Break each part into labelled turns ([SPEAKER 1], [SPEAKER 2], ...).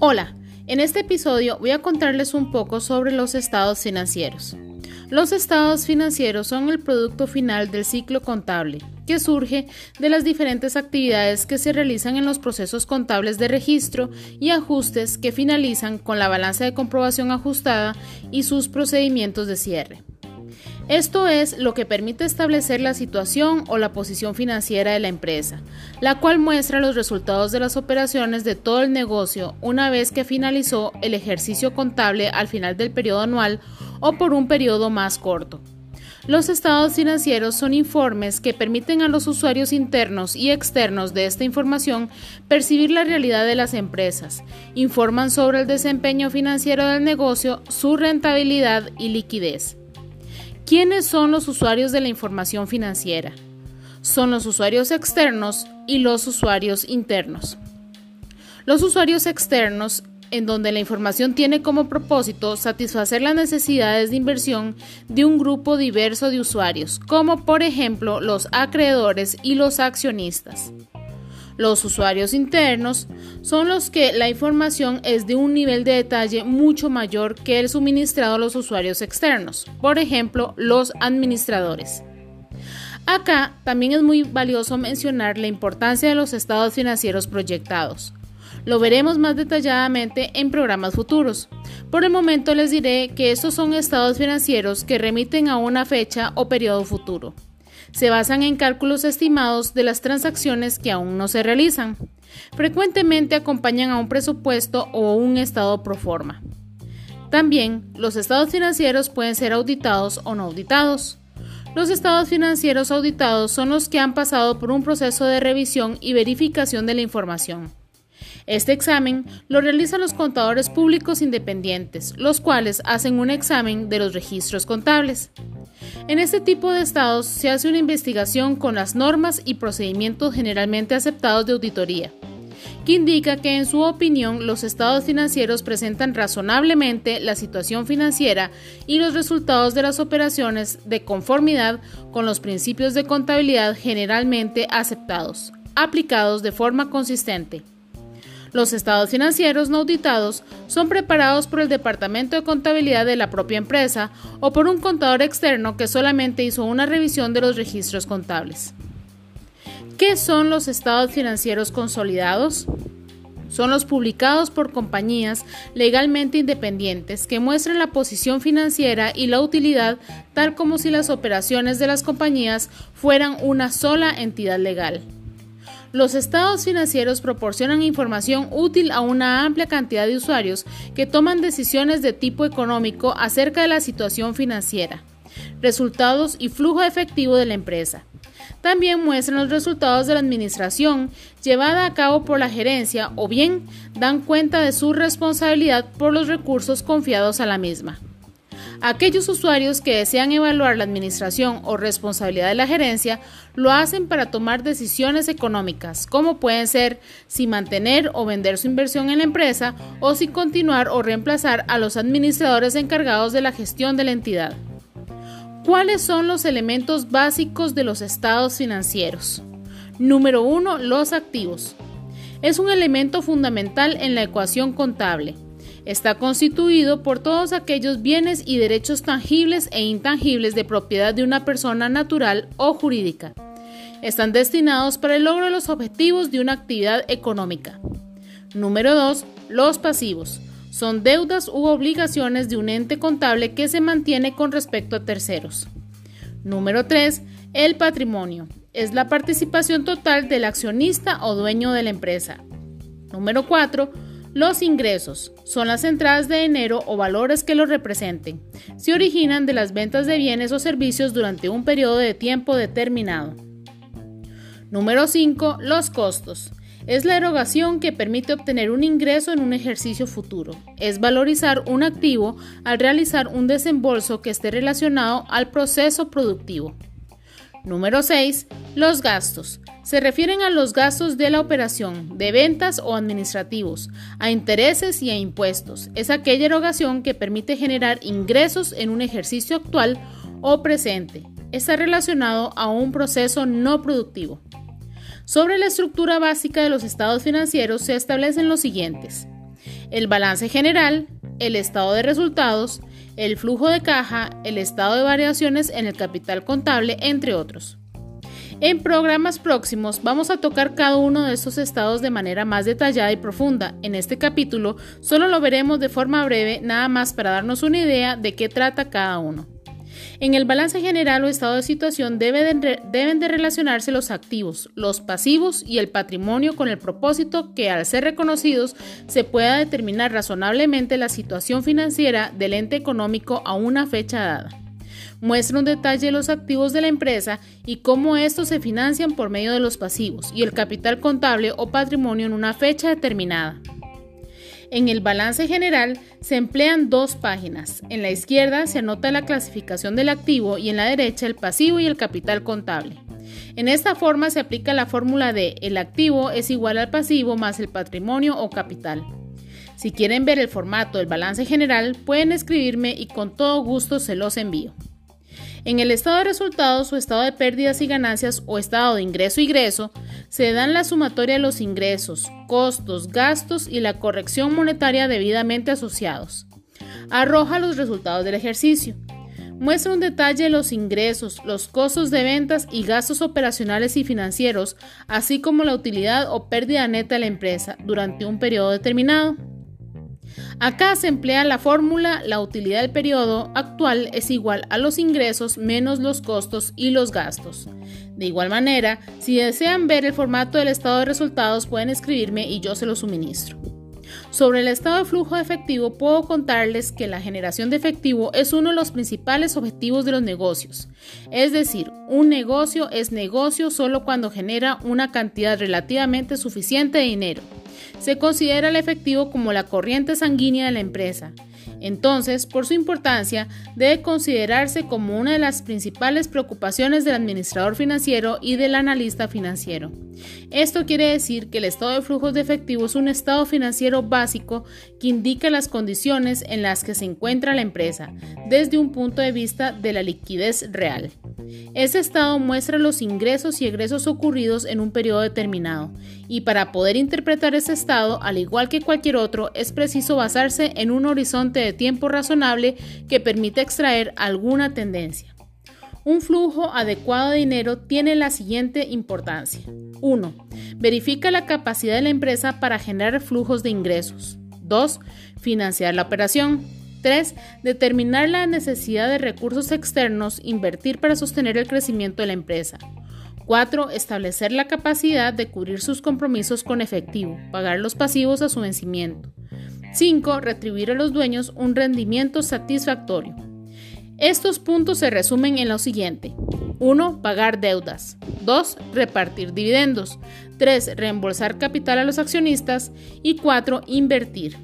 [SPEAKER 1] Hola, en este episodio voy a contarles un poco sobre los estados financieros. Los estados financieros son el producto final del ciclo contable, que surge de las diferentes actividades que se realizan en los procesos contables de registro y ajustes que finalizan con la balanza de comprobación ajustada y sus procedimientos de cierre. Esto es lo que permite establecer la situación o la posición financiera de la empresa, la cual muestra los resultados de las operaciones de todo el negocio una vez que finalizó el ejercicio contable al final del periodo anual o por un periodo más corto. Los estados financieros son informes que permiten a los usuarios internos y externos de esta información percibir la realidad de las empresas, informan sobre el desempeño financiero del negocio, su rentabilidad y liquidez. ¿Quiénes son los usuarios de la información financiera? Son los usuarios externos y los usuarios internos. Los usuarios externos, en donde la información tiene como propósito satisfacer las necesidades de inversión de un grupo diverso de usuarios, como por ejemplo los acreedores y los accionistas. Los usuarios internos son los que la información es de un nivel de detalle mucho mayor que el suministrado a los usuarios externos, por ejemplo, los administradores. Acá también es muy valioso mencionar la importancia de los estados financieros proyectados. Lo veremos más detalladamente en programas futuros. Por el momento les diré que estos son estados financieros que remiten a una fecha o periodo futuro se basan en cálculos estimados de las transacciones que aún no se realizan. Frecuentemente acompañan a un presupuesto o un estado pro forma. También los estados financieros pueden ser auditados o no auditados. Los estados financieros auditados son los que han pasado por un proceso de revisión y verificación de la información. Este examen lo realizan los contadores públicos independientes, los cuales hacen un examen de los registros contables. En este tipo de estados se hace una investigación con las normas y procedimientos generalmente aceptados de auditoría, que indica que en su opinión los estados financieros presentan razonablemente la situación financiera y los resultados de las operaciones de conformidad con los principios de contabilidad generalmente aceptados, aplicados de forma consistente. Los estados financieros no auditados son preparados por el Departamento de Contabilidad de la propia empresa o por un contador externo que solamente hizo una revisión de los registros contables. ¿Qué son los estados financieros consolidados? Son los publicados por compañías legalmente independientes que muestran la posición financiera y la utilidad tal como si las operaciones de las compañías fueran una sola entidad legal. Los estados financieros proporcionan información útil a una amplia cantidad de usuarios que toman decisiones de tipo económico acerca de la situación financiera, resultados y flujo efectivo de la empresa. También muestran los resultados de la administración llevada a cabo por la gerencia o bien dan cuenta de su responsabilidad por los recursos confiados a la misma. Aquellos usuarios que desean evaluar la administración o responsabilidad de la gerencia lo hacen para tomar decisiones económicas, como pueden ser si mantener o vender su inversión en la empresa o si continuar o reemplazar a los administradores encargados de la gestión de la entidad. ¿Cuáles son los elementos básicos de los estados financieros? Número 1. Los activos. Es un elemento fundamental en la ecuación contable. Está constituido por todos aquellos bienes y derechos tangibles e intangibles de propiedad de una persona natural o jurídica. Están destinados para el logro de los objetivos de una actividad económica. Número 2. Los pasivos. Son deudas u obligaciones de un ente contable que se mantiene con respecto a terceros. Número 3. El patrimonio. Es la participación total del accionista o dueño de la empresa. Número 4 los ingresos son las entradas de enero o valores que los representen. Se originan de las ventas de bienes o servicios durante un periodo de tiempo determinado. Número 5. Los costos. Es la erogación que permite obtener un ingreso en un ejercicio futuro. Es valorizar un activo al realizar un desembolso que esté relacionado al proceso productivo. Número 6. Los gastos. Se refieren a los gastos de la operación, de ventas o administrativos, a intereses y a impuestos. Es aquella erogación que permite generar ingresos en un ejercicio actual o presente. Está relacionado a un proceso no productivo. Sobre la estructura básica de los estados financieros se establecen los siguientes. el balance general, el estado de resultados, el flujo de caja, el estado de variaciones en el capital contable, entre otros. En programas próximos vamos a tocar cada uno de estos estados de manera más detallada y profunda. En este capítulo solo lo veremos de forma breve, nada más para darnos una idea de qué trata cada uno. En el balance general o estado de situación deben de relacionarse los activos, los pasivos y el patrimonio con el propósito que al ser reconocidos se pueda determinar razonablemente la situación financiera del ente económico a una fecha dada. Muestra un detalle de los activos de la empresa y cómo estos se financian por medio de los pasivos y el capital contable o patrimonio en una fecha determinada. En el balance general se emplean dos páginas. En la izquierda se anota la clasificación del activo y en la derecha el pasivo y el capital contable. En esta forma se aplica la fórmula de el activo es igual al pasivo más el patrimonio o capital. Si quieren ver el formato del balance general, pueden escribirme y con todo gusto se los envío. En el estado de resultados o estado de pérdidas y ganancias o estado de ingreso y egreso, se dan la sumatoria de los ingresos, costos, gastos y la corrección monetaria debidamente asociados. Arroja los resultados del ejercicio. Muestra un detalle de los ingresos, los costos de ventas y gastos operacionales y financieros, así como la utilidad o pérdida neta de la empresa durante un periodo determinado. Acá se emplea la fórmula la utilidad del periodo actual es igual a los ingresos menos los costos y los gastos. De igual manera, si desean ver el formato del estado de resultados pueden escribirme y yo se lo suministro. Sobre el estado de flujo de efectivo puedo contarles que la generación de efectivo es uno de los principales objetivos de los negocios. Es decir, un negocio es negocio solo cuando genera una cantidad relativamente suficiente de dinero se considera el efectivo como la corriente sanguínea de la empresa. Entonces, por su importancia, debe considerarse como una de las principales preocupaciones del administrador financiero y del analista financiero. Esto quiere decir que el estado de flujos de efectivo es un estado financiero básico que indica las condiciones en las que se encuentra la empresa desde un punto de vista de la liquidez real. Ese estado muestra los ingresos y egresos ocurridos en un periodo determinado, y para poder interpretar ese estado, al igual que cualquier otro, es preciso basarse en un horizonte de tiempo razonable que permita extraer alguna tendencia. Un flujo adecuado de dinero tiene la siguiente importancia. 1. Verifica la capacidad de la empresa para generar flujos de ingresos. 2. Financiar la operación. 3. Determinar la necesidad de recursos externos, invertir para sostener el crecimiento de la empresa. 4. Establecer la capacidad de cubrir sus compromisos con efectivo, pagar los pasivos a su vencimiento. 5. Retribuir a los dueños un rendimiento satisfactorio. Estos puntos se resumen en lo siguiente. 1. Pagar deudas. 2. Repartir dividendos. 3. Reembolsar capital a los accionistas. Y 4. Invertir.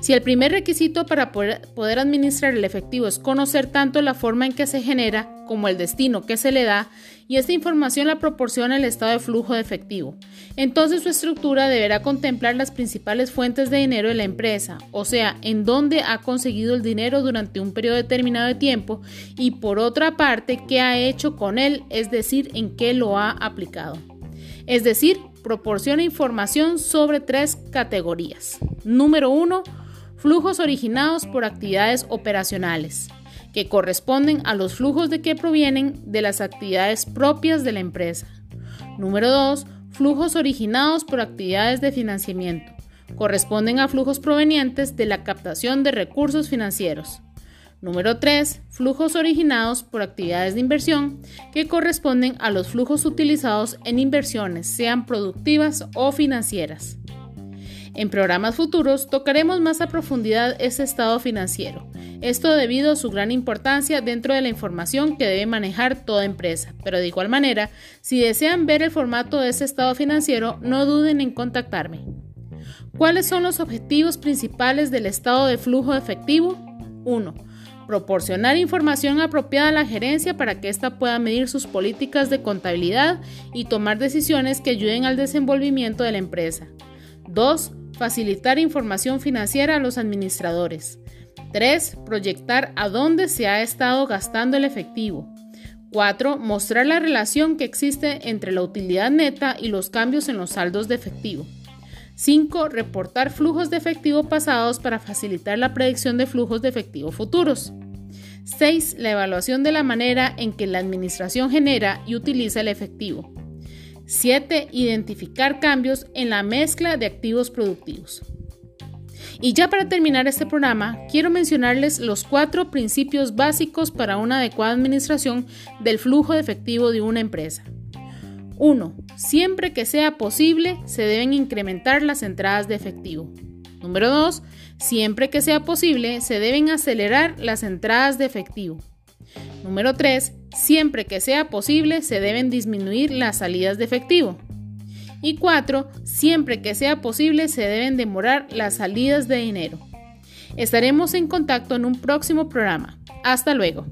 [SPEAKER 1] Si el primer requisito para poder, administrar el efectivo es conocer tanto la forma en que se genera como el destino que se le da, y esta información la proporciona el estado de flujo de efectivo, entonces su estructura deberá contemplar las principales fuentes de dinero de la empresa, o sea, en dónde ha conseguido el dinero durante un periodo determinado de tiempo, y por otra parte, qué ha hecho con él, es decir, en qué lo ha aplicado. Es decir, proporciona información sobre tres categorías. Número 1 flujos originados por actividades operacionales, que corresponden a los flujos de que provienen de las actividades propias de la empresa. Número 2. Flujos originados por actividades de financiamiento. Corresponden a flujos provenientes de la captación de recursos financieros. Número 3. Flujos originados por actividades de inversión que corresponden a los flujos utilizados en inversiones, sean productivas o financieras. En programas futuros tocaremos más a profundidad ese estado financiero, esto debido a su gran importancia dentro de la información que debe manejar toda empresa, pero de igual manera, si desean ver el formato de ese estado financiero, no duden en contactarme. ¿Cuáles son los objetivos principales del estado de flujo efectivo? 1. Proporcionar información apropiada a la gerencia para que ésta pueda medir sus políticas de contabilidad y tomar decisiones que ayuden al desenvolvimiento de la empresa. 2 Facilitar información financiera a los administradores. 3. Proyectar a dónde se ha estado gastando el efectivo. 4. Mostrar la relación que existe entre la utilidad neta y los cambios en los saldos de efectivo. 5. Reportar flujos de efectivo pasados para facilitar la predicción de flujos de efectivo futuros. 6. La evaluación de la manera en que la administración genera y utiliza el efectivo. 7. Identificar cambios en la mezcla de activos productivos. Y ya para terminar este programa, quiero mencionarles los cuatro principios básicos para una adecuada administración del flujo de efectivo de una empresa. 1. Siempre que sea posible, se deben incrementar las entradas de efectivo. Número 2. Siempre que sea posible, se deben acelerar las entradas de efectivo. Número 3. Siempre que sea posible, se deben disminuir las salidas de efectivo. Y 4. Siempre que sea posible, se deben demorar las salidas de dinero. Estaremos en contacto en un próximo programa. Hasta luego.